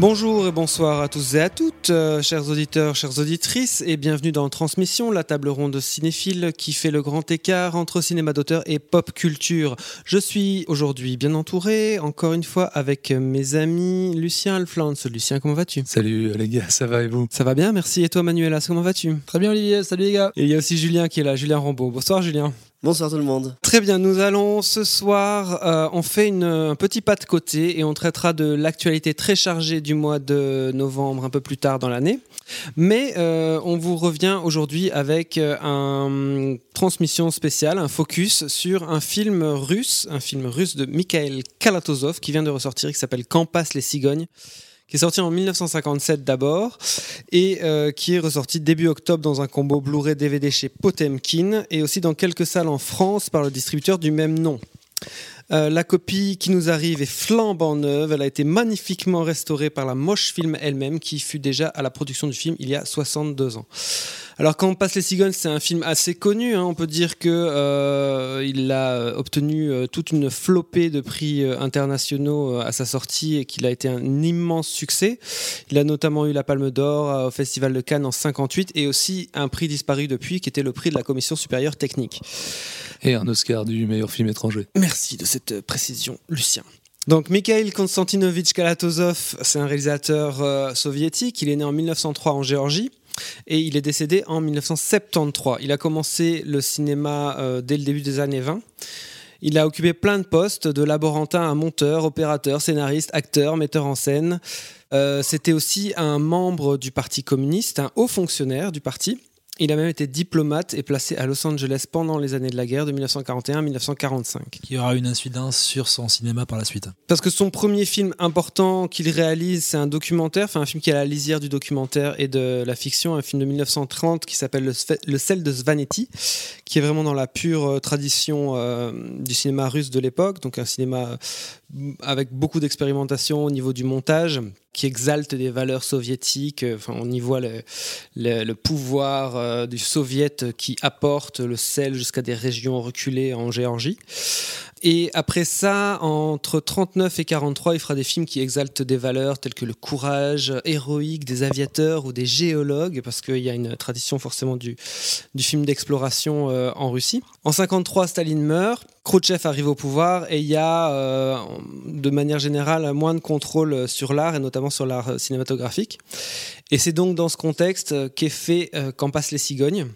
Bonjour et bonsoir à tous et à toutes, euh, chers auditeurs, chères auditrices, et bienvenue dans Transmission, la table ronde cinéphile qui fait le grand écart entre cinéma d'auteur et pop culture. Je suis aujourd'hui bien entouré, encore une fois, avec mes amis Lucien Alflans. Lucien, comment vas-tu? Salut les gars, ça va et vous? Ça va bien, merci. Et toi, Manuela, comment vas-tu? Très bien Olivier, salut les gars. Et il y a aussi Julien qui est là, Julien Rambaud. Bonsoir, Julien. Bonsoir tout le monde. Très bien, nous allons ce soir, euh, on fait une- un petit pas de côté et on traitera de l'actualité très chargée du mois de novembre un peu plus tard dans l'année. Mais euh, on vous revient aujourd'hui avec euh, un transmission spéciale, un focus sur un film russe, un film russe de Mikhail Kalatozov qui vient de ressortir, qui s'appelle Quand passent les cigognes qui est sorti en 1957 d'abord et euh, qui est ressorti début octobre dans un combo Blu-ray DVD chez Potemkin et aussi dans quelques salles en France par le distributeur du même nom. Euh, la copie qui nous arrive est flambant neuve. Elle a été magnifiquement restaurée par la Moche Film elle-même, qui fut déjà à la production du film il y a 62 ans. Alors, quand on passe les cigognes, c'est un film assez connu. hein. On peut dire que euh, il a obtenu euh, toute une flopée de prix euh, internationaux à sa sortie et qu'il a été un immense succès. Il a notamment eu la Palme d'Or au Festival de Cannes en 58 et aussi un prix disparu depuis, qui était le prix de la Commission supérieure technique. Et un Oscar du meilleur film étranger. Merci de cette précision, Lucien. Donc, Mikhail Konstantinovich Kalatozov, c'est un réalisateur euh, soviétique. Il est né en 1903 en Géorgie et il est décédé en 1973. Il a commencé le cinéma euh, dès le début des années 20. Il a occupé plein de postes, de laborantin à monteur, opérateur, scénariste, acteur, metteur en scène. Euh, C'était aussi un membre du Parti communiste, un haut fonctionnaire du parti. Il a même été diplomate et placé à Los Angeles pendant les années de la guerre de 1941 à 1945. qui aura une incidence sur son cinéma par la suite. Parce que son premier film important qu'il réalise, c'est un documentaire, enfin un film qui est à la lisière du documentaire et de la fiction, un film de 1930 qui s'appelle le, Le sel de Svanetti, qui est vraiment dans la pure euh, tradition euh, du cinéma russe de l'époque, donc un cinéma avec beaucoup d'expérimentation au niveau du montage, qui exalte des valeurs soviétiques. euh, on y voit le pouvoir euh, du soviet qui apporte le sel jusqu'à des régions reculées en Géorgie. Et après ça, entre 39 et 43, il fera des films qui exaltent des valeurs telles que le courage héroïque des aviateurs ou des géologues, parce qu'il y a une tradition forcément du, film d'exploration euh, en Russie. En 53, Staline meurt, Khrouchtchev arrive au pouvoir et il y a, euh, de manière générale, moins de contrôle sur l'art et notamment sur l'art cinématographique. Et c'est donc dans ce contexte qu'est fait euh, Quand passent les cigognes,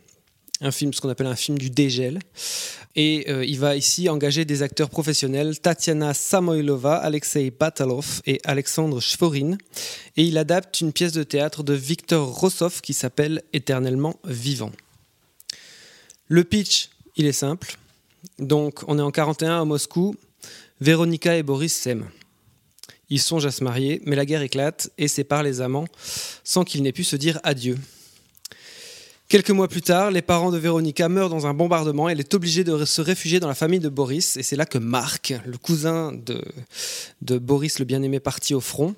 un film, ce qu'on appelle un film du dégel. Et euh, il va ici engager des acteurs professionnels, Tatiana Samoilova, Alexei Batalov et Alexandre Shvorin. Et il adapte une pièce de théâtre de Victor Rossov qui s'appelle Éternellement vivant. Le pitch, il est simple. Donc, on est en 41 à Moscou. Véronica et Boris s'aiment. Ils songent à se marier, mais la guerre éclate et sépare les amants sans qu'ils n'aient pu se dire adieu. Quelques mois plus tard, les parents de Véronica meurent dans un bombardement elle est obligée de se réfugier dans la famille de Boris. Et c'est là que Marc, le cousin de, de Boris le bien-aimé parti au front,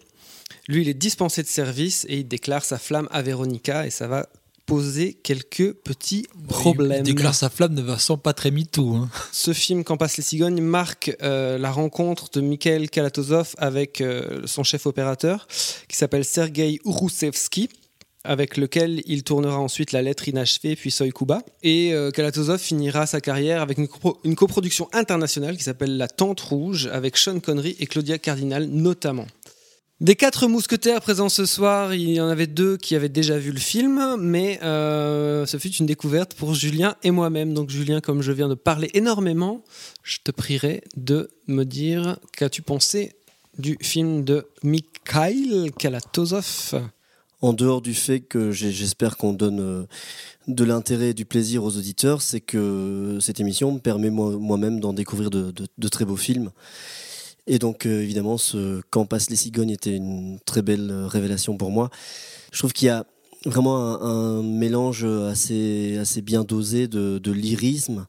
lui, il est dispensé de service et il déclare sa flamme à Véronica et ça va poser quelques petits problèmes. Il déclare sa flamme de façon pas très MeToo. Hein. Ce film, Quand passent les cigognes, marque euh, la rencontre de Mikhail Kalatozov avec euh, son chef opérateur, qui s'appelle Sergei Roussevski, avec lequel il tournera ensuite La lettre inachevée, puis Soy Kuba. Et euh, Kalatozov finira sa carrière avec une coproduction internationale qui s'appelle La Tente Rouge, avec Sean Connery et Claudia Cardinal notamment. Des quatre mousquetaires présents ce soir, il y en avait deux qui avaient déjà vu le film, mais euh, ce fut une découverte pour Julien et moi-même. Donc Julien, comme je viens de parler énormément, je te prierai de me dire qu'as-tu pensé du film de Mikhail Kalatozov? En dehors du fait que j'espère qu'on donne euh, de l'intérêt et du plaisir aux auditeurs, c'est que cette émission me permet moi- moi-même d'en découvrir de, très beaux films. Et donc, euh, évidemment, ce Quand passent les cigognes était une très belle euh, révélation pour moi. Je trouve qu'il y a vraiment un, mélange assez, bien dosé de lyrisme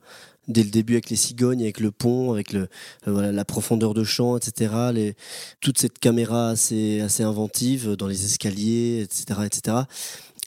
dès le début avec les cigognes, avec le pont, avec le, euh, voilà, la profondeur de champ, etc. Toute cette caméra assez, assez inventive dans les escaliers, etc. etc.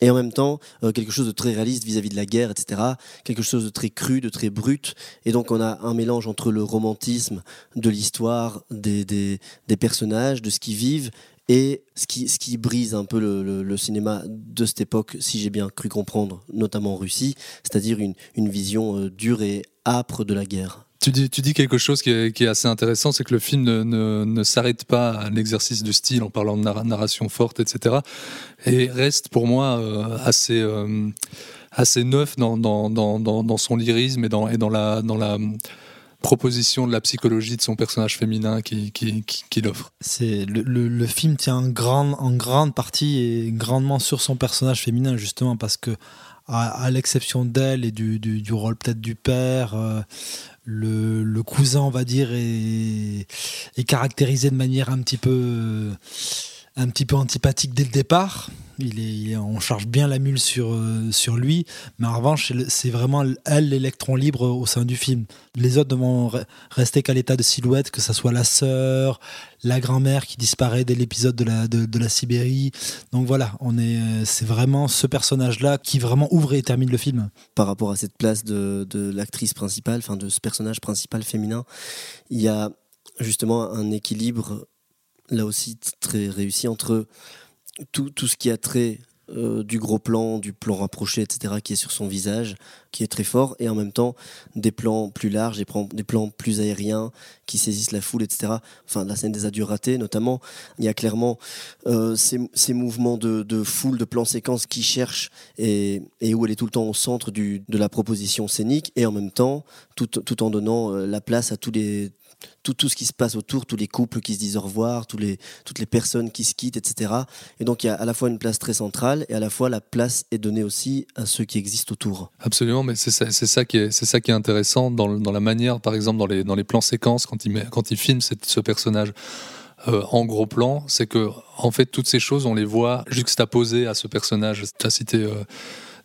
Et en même temps, euh, quelque chose de très réaliste vis-à-vis de la guerre, etc. Quelque chose de très cru, de très brut. Et donc on a un mélange entre le romantisme de l'histoire, des, des, des personnages, de ce qu'ils vivent, et ce qui, ce qui brise un peu le, le- cinéma de cette époque, si j'ai bien cru comprendre, notamment en Russie, c'est-à-dire une, une vision euh, dure et âpre de la guerre. Tu dis, tu dis quelque chose qui est, qui est assez intéressant, c'est que le film ne, ne, ne s'arrête pas à l'exercice de style en parlant de narra- narration forte, etc. Et reste pour moi euh, assez, euh, assez neuf dans, dans, dans, dans, dans son lyrisme et dans, et dans la, dans la proposition de la psychologie de son personnage féminin qui, qui, qui, qu'il offre. C'est le, film tient en grande, partie et grandement sur son personnage féminin justement parce que à, l'exception d'elle et du, rôle peut-être du père, euh, le, cousin on va dire est caractérisé de manière un petit peu un petit peu antipathique dès le départ. Il est, on charge bien la mule sur, euh, lui, mais en revanche, c'est vraiment elle l'électron libre au sein du film. Les autres ne vont re- rester qu'à l'état de silhouette, que ce soit la sœur, la grand-mère qui disparaît dès l'épisode de la, de la Sibérie. Donc voilà, on est, euh, c'est vraiment ce personnage-là qui vraiment ouvre et termine le film. par rapport à cette place de, de l'actrice principale, enfin de ce personnage principal féminin, il y a justement un équilibre là aussi très réussi entre tout, tout ce qui a trait euh, du gros plan, du plan rapproché, etc., qui est sur son visage, qui est très fort, et en même temps des plans plus larges, des plans, plus aériens, qui saisissent la foule, etc. Enfin, la scène des adieux ratés, notamment, il y a clairement euh, ces, mouvements de, foule, de plans séquences qui cherchent et, où elle est tout le temps au centre de la proposition scénique, et en même temps, tout, tout en donnant euh, la place à tous les tout, tout ce qui se passe autour, tous les couples qui se disent au revoir, les, toutes les personnes qui se quittent, etc. Et donc il y a à la fois une place très centrale et à la fois la place est donnée aussi à ceux qui existent autour. Absolument, mais c'est ça, c'est ça qui est, c'est ça qui est intéressant dans, dans la manière, par exemple, dans les, dans les plans séquences quand il met, quand il filme cette- ce personnage euh, en gros plan, c'est que en fait toutes ces choses on les voit juxtaposées à ce personnage. Tu as cité euh,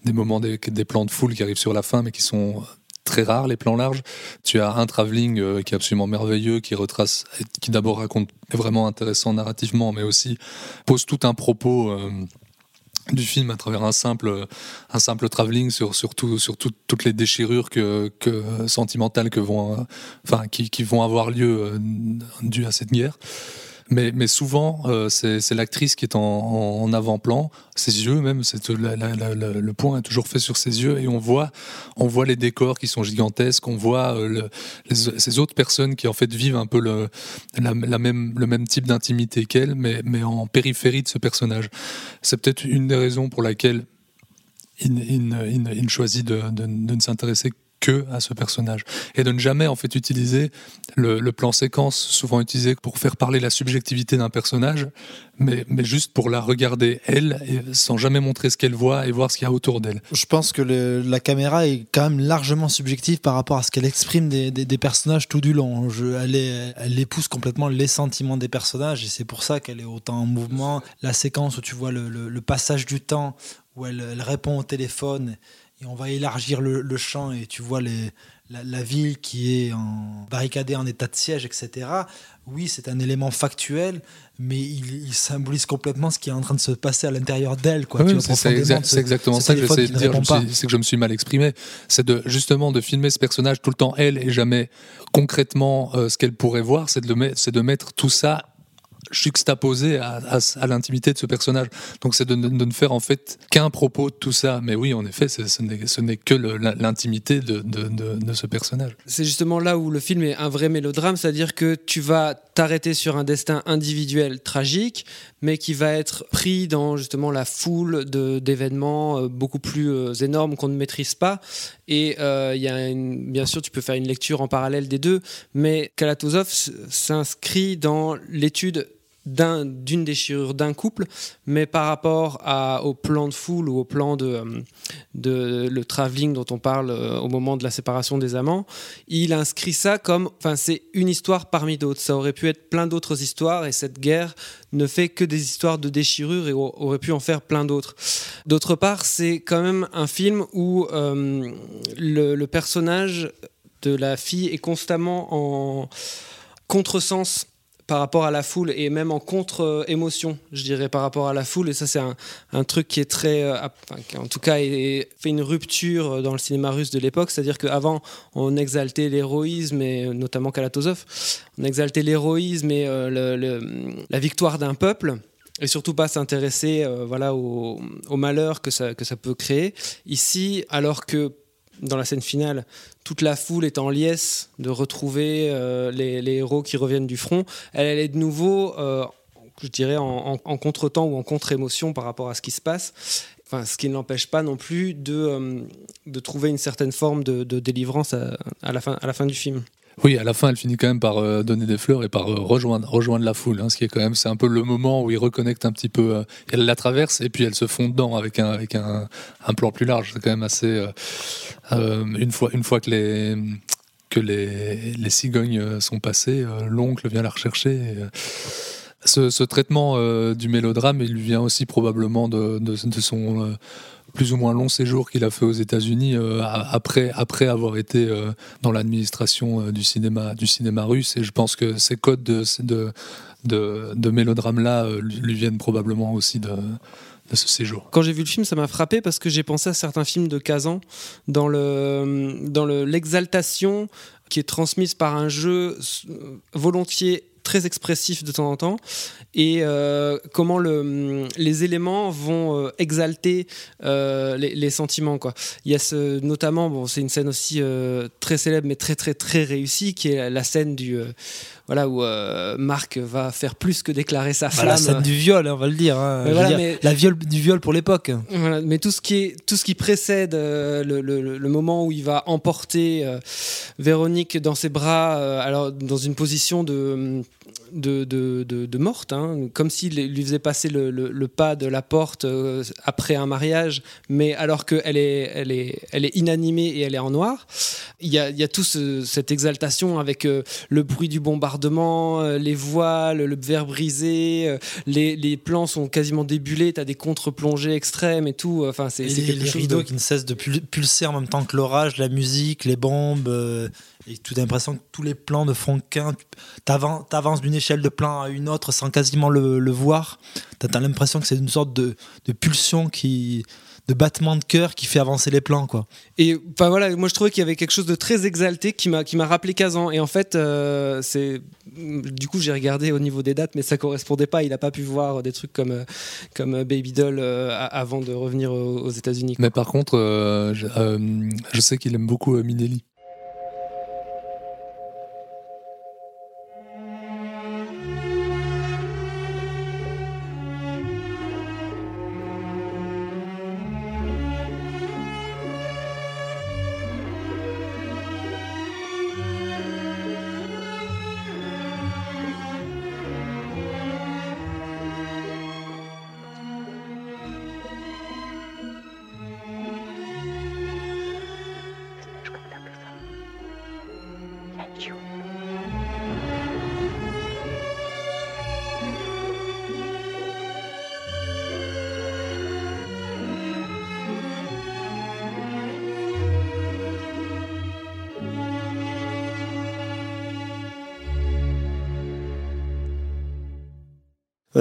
des moments des, des plans de foule qui arrivent sur la fin, mais qui sont très rares, les plans larges. Tu as un travelling euh, qui est absolument merveilleux, qui retrace, qui d'abord raconte, est vraiment intéressant narrativement, mais aussi pose tout un propos. euh, du film à travers un simple un simple travelling sur sur, tout- sur tout- toutes les déchirures que, sentimentales que vont euh, enfin qui, qui vont avoir lieu dues à cette guerre mais, souvent, euh, c'est l'actrice qui est en, avant-plan, ses yeux même, le point est toujours fait sur ses yeux et on voit, on voit les décors qui sont gigantesques, on voit euh, ces autres personnes qui en fait vivent un peu le, même, type d'intimité qu'elle, mais, en périphérie de ce personnage. C'est peut-être une des raisons pour laquelle il, choisit de, de- ne s'intéresser que à ce personnage et de ne jamais en fait utiliser le, plan séquence souvent utilisé pour faire parler la subjectivité d'un personnage mais, juste pour la regarder elle sans jamais montrer ce qu'elle voit et voir ce qu'il y a autour d'elle Je pense que la caméra est quand même largement subjective par rapport à ce qu'elle exprime des, personnages tout du long. Elle, épouse complètement les sentiments des personnages et c'est pour ça qu'elle est autant en mouvement. La séquence où tu vois le, passage du temps, où elle répond au téléphone et on va élargir le, le champ et tu vois les, la, la ville qui est en, barricadée en état de siège, etc. Oui, c'est un élément factuel, mais il, il symbolise complètement ce qui est en train de se passer à l'intérieur d'elle. quoi. Ah oui, c'est- exactement ce ça que j'essaie de dire. C'est que je me suis mal exprimé. C'est de justement de filmer ce personnage tout le temps elle et jamais concrètement euh, ce qu'elle pourrait voir. C'est de, c'est de mettre tout ça juxtaposé à, à- l'intimité de ce personnage. Donc c'est de, de ne faire en fait qu'un propos de tout ça. Mais oui, en effet, ce n'est que l'intimité de- de ce personnage. C'est justement là où le film est un vrai mélodrame, c'est-à-dire que tu vas t'arrêter sur un destin individuel tragique, mais qui va être pris dans justement la foule d'événements euh, beaucoup plus euh, énormes qu'on ne maîtrise pas. Et euh, y a bien sûr, tu peux faire une lecture en parallèle des deux, mais Kalatozov s'inscrit dans l'étude d'une déchirure d'un couple, mais par rapport au plan de foule ou au plan de, euh, le travelling dont on parle euh, au moment de la séparation des amants, il inscrit ça comme, enfin c'est une histoire parmi d'autres. Ça aurait pu être plein d'autres histoires et cette guerre ne fait que des histoires de déchirure et aurait pu en faire plein d'autres. D'autre part, c'est quand même un film où euh, le, le personnage de la fille est constamment en contresens par rapport à la foule et même en contre-émotion, je dirais, par rapport à la foule. Et ça, c'est un, truc qui est très. Euh, qui en tout cas, fait une rupture dans le cinéma russe de l'époque. C'est-à-dire qu'avant, on exaltait l'héroïsme, et notamment Kalatozov, on exaltait l'héroïsme et euh, la victoire d'un peuple et surtout pas s'intéresser euh, voilà, au, malheur que ça peut créer. Ici, alors que dans la scène finale, toute la foule est en liesse de retrouver euh, les, héros qui reviennent du front. Elle, est de nouveau, euh, je dirais, en, contre-temps ou en contre-émotion par rapport à ce qui se passe. Enfin, ce qui ne l'empêche pas non plus de, euh, trouver une certaine forme de, délivrance à la fin du film. Oui, à la fin, elle finit quand même par euh, donner des fleurs et par euh, rejoindre, la foule. Hein, ce qui est quand même, c'est un peu le moment où ils reconnectent un petit peu. Euh, elle la traverse et puis elle se fond dedans avec un, plan plus large. C'est quand même assez. une fois, une fois que les que les, cigognes sont passées, l'oncle vient la rechercher. ce, traitement du mélodrame, il vient aussi probablement de, de son plus ou moins long séjour qu'il a fait aux États-Unis euh, après, après avoir été euh, dans l'administration euh, du, cinéma, du cinéma russe. Et je pense que ces codes de, de, de, mélodrame-là lui viennent probablement aussi de, de ce séjour. Quand j'ai vu le film, ça m'a frappé parce que j'ai pensé à certains films de Kazan dans le dans l'exaltation qui est transmise par un jeu volontiers très expressif de temps en temps et euh, comment le, les éléments vont euh, exalter euh, les, sentiments. Quoi. Il y a notamment, c'est une scène aussi très célèbre mais très très très réussie qui est la scène du voilà où Marc va faire plus que déclarer sa flamme. la scène du viol, on va le dire. Hein. la viol du viol pour l'époque. mais tout ce qui est tout ce qui précède le, le, moment où il va emporter Véronique dans ses bras, alors dans une position de de, de, de, morte, hein, comme s'il lui faisait passer le, le, pas de la porte euh, après un mariage, mais alors qu'elle est, elle est, elle est inanimée et elle est en noir. Il y a, il y a tout cette exaltation avec euh, le bruit du bombardement, euh, les voiles, le verre brisé, les, les, plans sont quasiment débulés, tu as des contre-plongées extrêmes et tout. Enfin, c'est, les, les rideaux qui ne cessent de pulser en même temps que l'orage, la musique, les bombes. Et as l'impression que tous les plans ne font qu'un. D'une échelle de plan à une autre sans quasiment le, voir. Tu as, l'impression que c'est une sorte de, pulsion qui de battement de cœur qui fait avancer les plans quoi. Et enfin voilà, moi je trouvais qu'il y avait quelque chose de très exalté qui m'a qui m'a rappelé Kazan et en fait euh, c'est du coup j'ai regardé au niveau des dates mais ça correspondait pas, il a pas pu voir des trucs comme euh, comme Baby Doll euh, avant de revenir aux, États-Unis. Mais par contre je, je, sais qu'il aime beaucoup Minelli.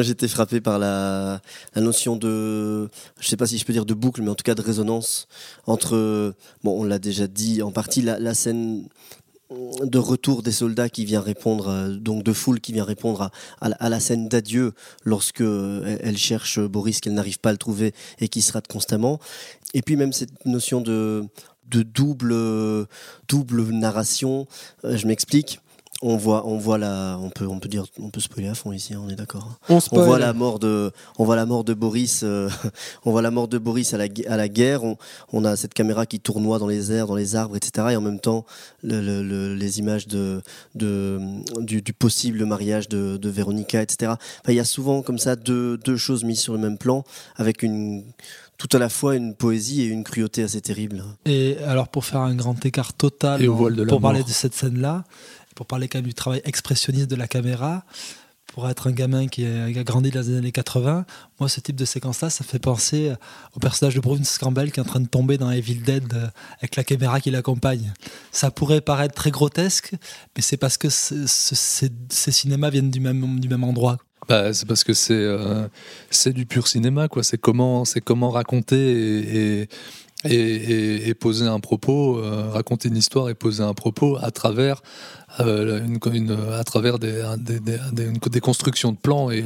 J'étais frappé par la, notion de, je sais pas si je peux dire de boucle, mais en tout cas de résonance entre, bon, on l'a déjà dit en partie, la, scène de retour des soldats qui vient répondre, euh, donc de foule qui vient répondre à, la scène d'adieu lorsque elle, cherche Boris qu'elle n'arrive pas à le trouver et qui se rate constamment. Et puis même cette notion de, de double, double narration, euh, je m'explique on voit, on voit la, on peut, on peut dire, on peut spoiler à fond ici, hein, on est d'accord. hein. On, voit la mort de, on voit la mort de Boris, euh, on voit la mort de Boris à la, à la guerre. On, on a cette caméra qui tournoie dans les airs, dans les arbres, etc. Et en même temps, le- le- le- les images de, de du, du possible mariage de, de Véronica, etc. Enfin, il y a souvent comme ça deux, deux choses mises sur le même plan, avec une, tout à la fois une poésie et une cruauté assez terrible. Et alors pour faire un grand écart total, Et au en- voile de la pour parler de cette scène-là, pour parler quand même du travail expressionniste de la caméra, pour être un gamin qui a, grandi dans les années 80, moi ce type de séquence-là, ça fait penser au personnage de Bruce Campbell qui est en train de tomber dans Evil Dead euh, avec la caméra qui l'accompagne. Ça pourrait paraître très grotesque, mais c'est parce que ce- ce- ces, cinémas viennent du même, du même endroit. Bah, c'est parce que c'est euh, du pur cinéma, quoi. C'est comment, comment raconter et, et, poser un propos, euh, raconter une histoire et poser un propos à travers, euh, une, à travers des, des, des- des- constructions de plans et,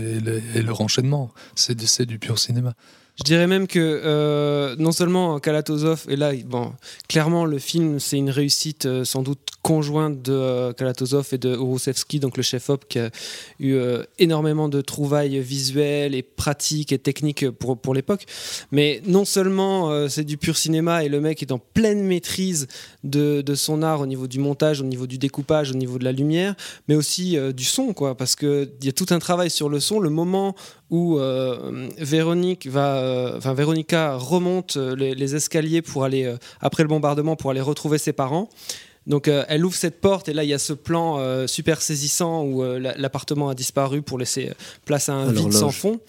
et leur enchaînement. C'est du pur cinéma. Je dirais même que euh, non seulement Kalatozov, et là, bon, clairement, le film, c'est une réussite euh, sans doute conjointe de euh, Kalatozov et de Urusevski, donc le chef-op, qui a eu énormément de trouvailles visuelles et pratiques et techniques pour, pour l'époque. Mais non seulement c'est du pur cinéma et le mec est en pleine maîtrise de, de son art au niveau du montage, au niveau du découpage, au niveau de la lumière, mais aussi du son, quoi, parce qu'il y a tout un travail sur le son. Le moment où Véronique va, enfin Véronica remonte euh, les, les escaliers pour aller euh, après le bombardement pour aller retrouver ses parents. Donc euh, elle ouvre cette porte et là il y a ce plan euh, super saisissant où euh, la- l'appartement a disparu pour laisser euh, place à un À vide sans fond.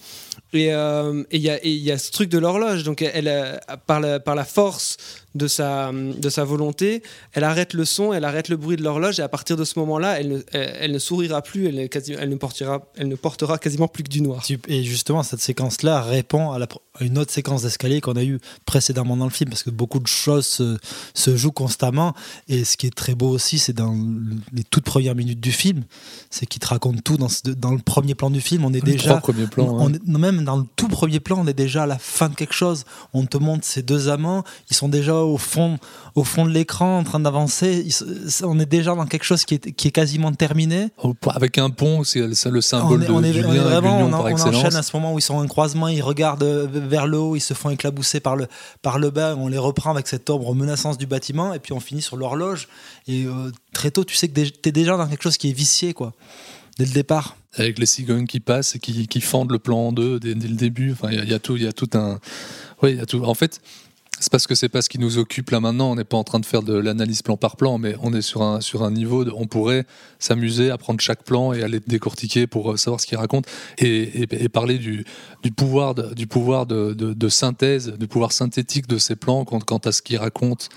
Et euh, il y, a- y ce truc de l'horloge. Donc elle, euh, par, la, par la force de sa, de sa volonté, elle arrête le son, elle arrête le bruit de l'horloge et à partir de ce moment-là, elle ne, elle, elle ne sourira plus, elle, quasi- elle ne portera, elle ne portera quasiment plus que du noir. Et justement, cette séquence-là répond à, la pr- à une autre séquence d'escalier qu'on a eue précédemment dans le film, parce que beaucoup de choses se, se jouent constamment. Et ce qui est très beau aussi, c'est dans le- les toutes premières minutes du film, c'est qu'il te raconte tout. Dans, ce- dans le premier plan du film, on est Les déjà. trois premiers plans. on hein. est- même dans le tout premier plan, on est déjà à la fin de quelque chose. On te montre ces deux amants, ils sont déjà au fond, au fond de l'écran en train d'avancer. On est déjà dans quelque chose qui est, qui est quasiment terminé. Avec un pont, c'est le symbole On est, de, on est- du on lien vraiment, par enchaîne à ce moment où ils sont en croisement, ils regardent euh, vers le haut, ils se font éclabousser par le, par le bas, on les reprend avec cette ombre menaçante du bâtiment, et puis on finit sur l'horloge. Et euh, très tôt, tu sais que tu es déjà dans quelque chose qui est vicié, quoi, dès le départ. avec les cigognes qui passent et qui, qui fendent le plan en deux dès, dès le début. Enfin, il y, y a tout, il y a tout un. Oui, il y a tout. En fait, c'est parce que c'est pas ce qui nous occupe là maintenant. On n'est pas en train de faire de l'analyse plan par plan, mais on est sur un sur un niveau. On pourrait s'amuser à prendre chaque plan et aller décortiquer pour euh, savoir ce qu'il raconte et, parler du, du pouvoir de, du pouvoir de, de- synthèse, du pouvoir synthétique de ces plans quant à ce qu'il raconte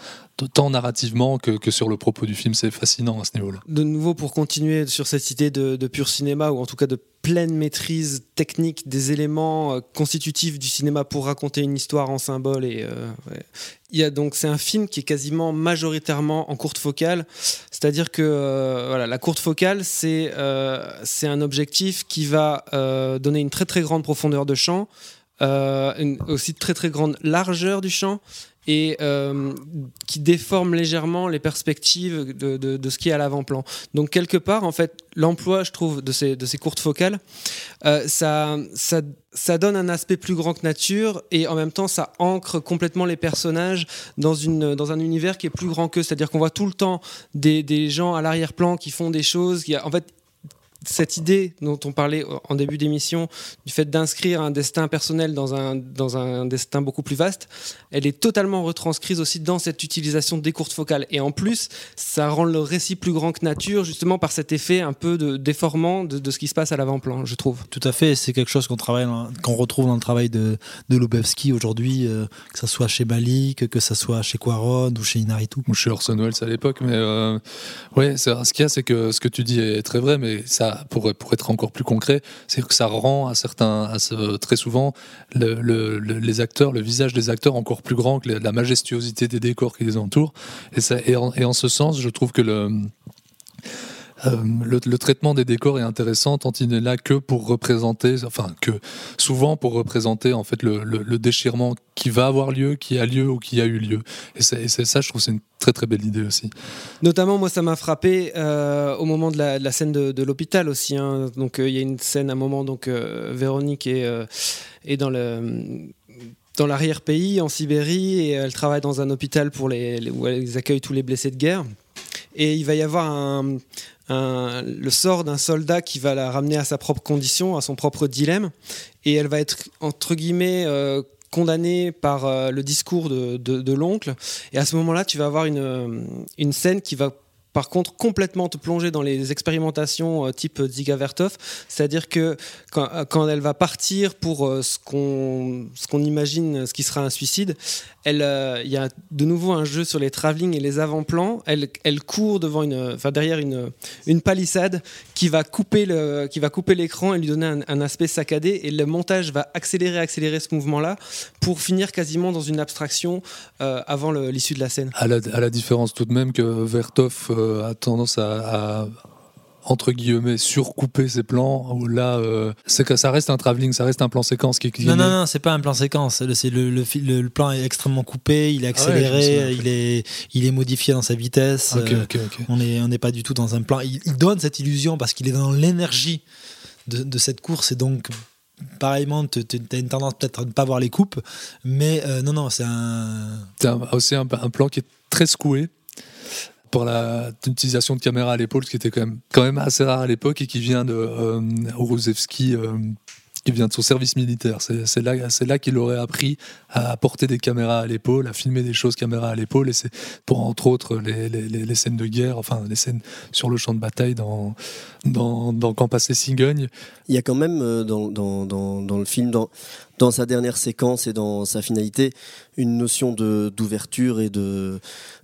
tant narrativement que, sur le propos du film. C'est fascinant à ce niveau-là. de nouveau pour continuer sur cette idée de, pur cinéma ou en tout cas de pleine maîtrise technique des éléments euh, constitutifs du cinéma pour raconter une histoire en symbole et euh, il y a donc c'est un film qui est quasiment majoritairement en courte focale c'est-à-dire que euh, voilà la courte focale c'est un objectif qui va donner une très très grande profondeur de champ aussi très très grande largeur du champ et euh, qui déforme légèrement les perspectives de, de- ce qui est à l'avant-plan. Donc quelque part, en fait, l'emploi, je trouve, de ces, de ces courtes focales, euh, ça, ça, ça donne un aspect plus grand que nature et en même temps, ça ancre complètement les personnages dans, une, dans un univers qui est plus grand qu'eux. C'est-à-dire qu'on voit tout le temps des, des gens à l'arrière-plan qui font des choses. Qui, en fait, cette idée dont on parlait en début d'émission, du fait d'inscrire un destin personnel dans un, dans un destin beaucoup plus vaste, elle est totalement retranscrise aussi dans cette utilisation des courtes focales. Et en plus, ça rend le récit plus grand que nature, justement par cet effet un peu de déformant de, de ce qui se passe à l'avant-plan, je trouve. Tout à fait, et c'est quelque chose qu'on travaille, qu'on retrouve dans le travail de, de Lubevski aujourd'hui, euh, que ça soit chez Malik, que ça soit chez Quaron ou chez Inaritu. ou chez Orson Welles à l'époque. Mais euh, ouais, ce qu'il y a, c'est que ce que tu dis est très vrai, mais ça, pour, être encore plus concret, c'est que ça rend à certains, à ce- très souvent, le- le- le- les acteurs, le visage des acteurs encore plus grand que la, majestuosité des décors qui les entourent. Et en ce sens, je trouve que le euh, le, traitement des décors est intéressant tant il n'est là que pour représenter, enfin que souvent pour représenter en fait le, déchirement qui va avoir lieu, qui a lieu ou qui a eu lieu. Et c'est ça, je trouve, c'est une très très belle idée aussi. Notamment, moi, ça m'a frappé euh, au moment de la, scène de, l'hôpital aussi. hein. Donc, euh, il y a une scène, à un moment, donc Véronique est, dans le l'arrière-pays, en Sibérie, et elle travaille dans un hôpital pour les- où elle accueille tous les blessés de guerre. Et il va y avoir le sort d'un soldat qui va la ramener à sa propre condition, à son propre dilemme. Et elle va être, entre guillemets, euh, condamnée par euh, le discours de, l'oncle. Et à ce moment-là, tu vas avoir une scène qui va par contre complètement te plonger dans les expérimentations euh, type Ziga Vertov, c'est-à-dire que quand, euh, quand elle va partir pour euh, ce qu'on qu'on imagine ce qui sera un suicide, euh, il y a de nouveau un jeu sur les travelling et les avant-plans, elle, elle court devant une derrière une une palissade qui va couper le qui va couper l'écran et lui donner un, aspect saccadé et le montage va accélérer accélérer ce mouvement-là pour finir quasiment dans une abstraction euh, avant l'issue de la scène. À la, différence tout de même que Vertov euh, a tendance à, à, entre guillemets surcouper ses plans où là euh, c'est que ça reste un travelling ça reste un plan séquence qui, qui Non, non, non, c'est pas un plan séquence. Le, c'est le, le, le- le plan est extrêmement coupé, il est Ah ouais, accéléré, il, est, il est modifié dans sa vitesse. Ok, euh, ok, ok. On n'est on n'est pas du tout dans un plan. Il, il donne cette illusion parce qu'il est dans l'énergie de, de cette course et donc. Pareillement, tu as une tendance peut-être à ne pas voir les coupes, mais euh, non, non, c'est un. C'est un, un plan qui est très secoué pour l'utilisation de caméra à l'épaule, ce qui était quand même, assez rare à l'époque et qui vient de euh, euh, qui vient de son service militaire. C'est là, qu'il aurait appris à porter des caméras à l'épaule, à filmer des choses caméra à l'épaule, et c'est pour entre autres les, scènes de guerre, enfin les scènes sur le champ de bataille dans dans, dans les cigognes. Il y a quand même euh, dans, dans, dans, dans le film, dans, dans sa dernière séquence et dans sa finalité, une notion d'ouverture et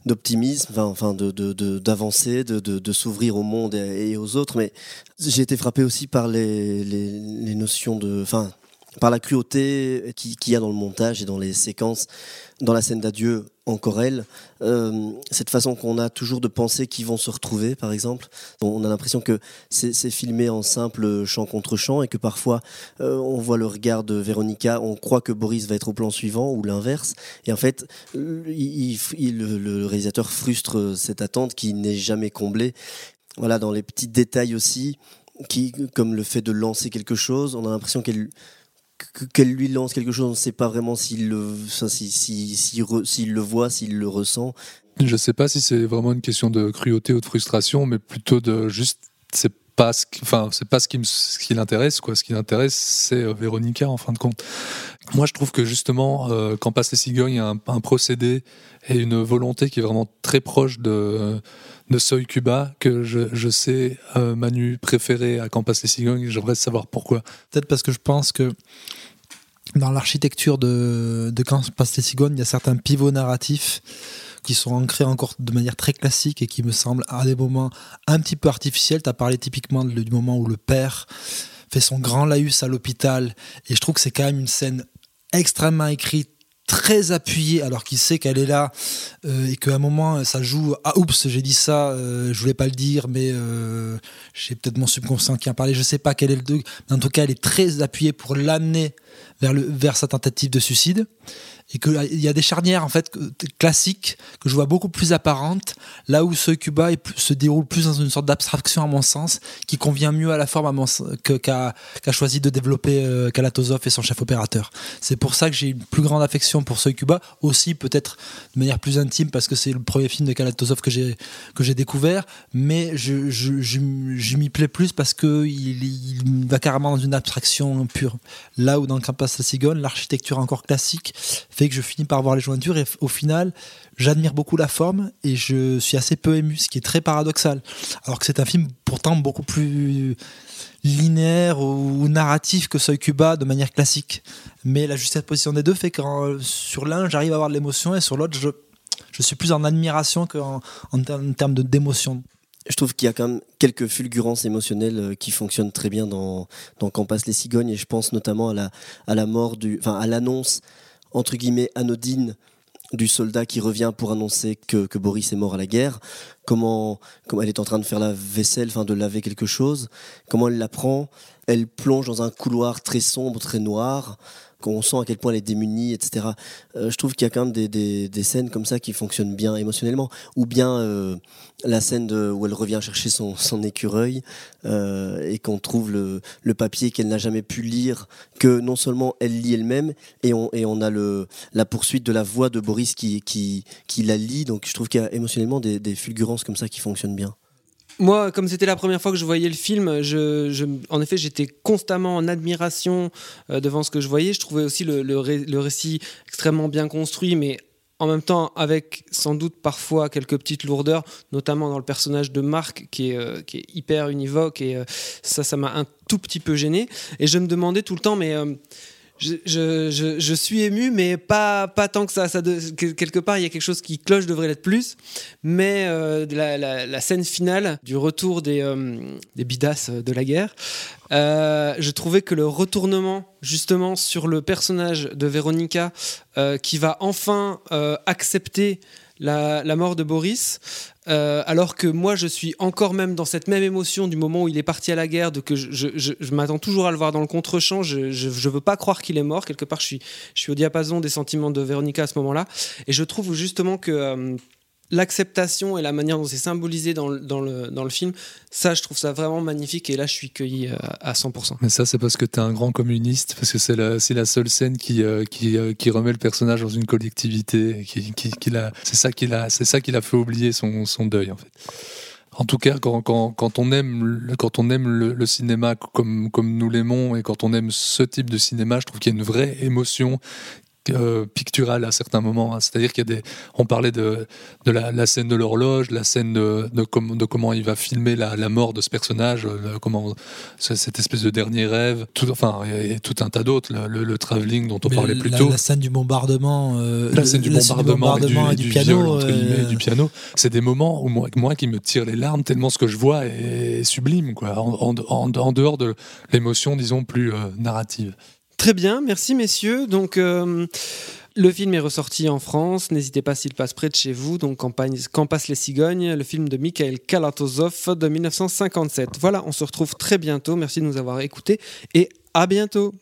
d'optimisme, enfin, d'avancer, de, de, de s'ouvrir au monde et, aux autres. Mais j'ai été frappé aussi par les, les, notions de, enfin, par la cruauté qui- qu'il y a dans le montage et dans les séquences, dans la scène d'adieu, encore elle, euh, cette façon qu'on a toujours de penser qu'ils vont se retrouver, par exemple. On a l'impression que c'est filmé en simple chant contre chant et que parfois euh, on voit le regard de Véronica, on croit que Boris va être au plan suivant ou l'inverse. Et en fait, le, réalisateur frustre cette attente qui n'est jamais comblée. Voilà, dans les petits détails aussi, qui, comme le fait de lancer quelque chose, on a l'impression qu'elle que- qu'elle lui lance quelque chose, on ne sait pas vraiment s'il le, si- si- s'il le voit, s'il le ressent. Je sais pas si c'est vraiment une question de cruauté ou de frustration, mais plutôt de juste, ce qui, c'est pas ce qui, l'intéresse, quoi. Ce qui l'intéresse, c'est euh, Véronica, en fin de compte. Moi, je trouve que justement, euh, quand passe les cigognes, il y a un, procédé et une volonté qui est vraiment très proche de, de Soy Cuba, que je, sais, euh, Manu préféré à Quand passe les cigognes, j'aimerais savoir pourquoi. Peut-être parce que je pense que dans l'architecture de, de Quand passe les cigognes, il y a certains pivots narratifs qui sont ancrés encore de manière très classique et qui me semblent à des moments un petit peu artificiels. Tu as parlé typiquement du moment où le père fait son grand laïus à l'hôpital. Et je trouve que c'est quand même une scène extrêmement écrite très appuyée alors qu'il sait qu'elle est là euh, et qu'à un moment ça joue ah oups j'ai dit ça euh, je voulais pas le dire mais euh, j'ai peut-être mon subconscient qui en parlait je sais pas quel est le degré mais en tout cas elle est très appuyée pour l'amener vers, vers sa tentative de suicide et qu'il y a des charnières en fait que- classiques que je vois beaucoup plus apparentes là où ce Cuba se déroule plus dans une sorte d'abstraction à mon sens qui convient mieux à la forme que- qu'a choisi de développer euh, Kalatozov et son chef opérateur. C'est pour ça que j'ai une plus grande affection pour Soy Cuba aussi peut-être de manière plus intime parce que c'est le premier film de Kalatozov que j'ai que j'ai découvert. Mais je, je, je, m'y plais plus parce que il, va carrément dans une abstraction pure. Là où dans Campas la l'architecture encore classique que je finis par voir les jointures et au final j'admire beaucoup la forme et je suis assez peu ému ce qui est très paradoxal. Alors que c'est un film pourtant beaucoup plus linéaire ou narratif que Soy Cuba de manière classique. Mais la juxtaposition position des deux fait que sur l'un j'arrive à avoir de l'émotion et sur l'autre je, je suis plus en admiration qu'en en termes de d'émotion. Je trouve qu'il y a quand même quelques fulgurances émotionnelles euh, qui fonctionnent très bien dans, dans Quand passent les cigognes et je pense notamment à la, à la mort du, enfin à l'annonce entre guillemets anodine du soldat qui revient pour annoncer que, Boris est mort à la guerre, comment, comment elle est en train de faire la vaisselle, enfin de laver quelque chose, comment elle l'apprend, elle plonge dans un couloir très sombre, très noir, qu'on sent à quel point elle est démunie, etc. Euh, je trouve qu'il y a quand même des, des, scènes comme ça qui fonctionnent bien émotionnellement. Ou bien euh, la scène où elle revient chercher son, son écureuil euh, et qu'on trouve le, le papier qu'elle n'a jamais pu lire, que non seulement elle lit elle-même, et on, et on a le, la poursuite de la voix de Boris qui, qui, qui la lit. Donc je trouve qu'il y a émotionnellement des, des fulgurances comme ça qui fonctionnent bien. Moi, comme c'était la première fois que je voyais le film, en effet, j'étais constamment en admiration euh, devant ce que je voyais. Je trouvais aussi le, récit extrêmement bien construit, mais en même temps avec sans doute parfois quelques petites lourdeurs, notamment dans le personnage de Marc qui est, euh, hyper univoque et euh, ça, ça m'a un tout petit peu gêné. Et je me demandais tout le temps, mais je, suis ému, mais pas, pas tant que ça. quelque part, il y a quelque chose qui cloche, devrait l'être plus. Mais euh, la, scène finale du retour des, euh, des bidasses de la guerre, euh, je trouvais que le retournement, justement, sur le personnage de Véronica, qui va enfin accepter la, la, mort de Boris, euh, alors que moi, je suis encore même dans cette même émotion du moment où il est parti à la guerre, de que je, m'attends toujours à le voir dans le contre-champ. Je ne veux pas croire qu'il est mort. Quelque part, je suis, au diapason des sentiments de Véronica à ce moment-là. Et je trouve justement que. Euh, l'acceptation et la manière dont c'est symbolisé dans le, dans, le, dans le film, ça, je trouve ça vraiment magnifique. Et là, je suis cueilli euh, à 100%. Mais ça, c'est parce que tu es un grand communiste, parce que c'est la, la seule scène qui, euh, qui, euh, qui, remet le personnage dans une collectivité. Qui, qui, qui c'est ça qui l'a fait oublier son, son deuil, en fait. En tout cas, quand, quand, quand, on aime, quand on aime le, le cinéma comme, comme nous l'aimons et quand on aime ce type de cinéma, je trouve qu'il y a une vraie émotion euh, pictural à certains moments. Hein. C'est-à-dire qu'il y a des. On parlait de, de la, scène de l'horloge, la scène de, de, de, comment il va filmer la, la mort de ce personnage, euh, comment cette espèce de dernier rêve. Tout, enfin, a tout un tas d'autres. Le, le, travelling dont on parlait plus tôt. La scène du bombardement. Euh, la scène du bombardement, et, du, piano. du piano. C'est des moments où moi, moi, qui me tire les larmes tellement ce que je vois est, sublime, quoi. En, en, en dehors de l'émotion, disons, plus narrative. Très bien, merci messieurs. Donc euh, le film est ressorti en France. N'hésitez pas s'il passe près de chez vous. Donc Quand passent les cigognes, le film de Mikhail Kalatozov de 1957. Voilà, on se retrouve très bientôt. Merci de nous avoir écoutés et à bientôt.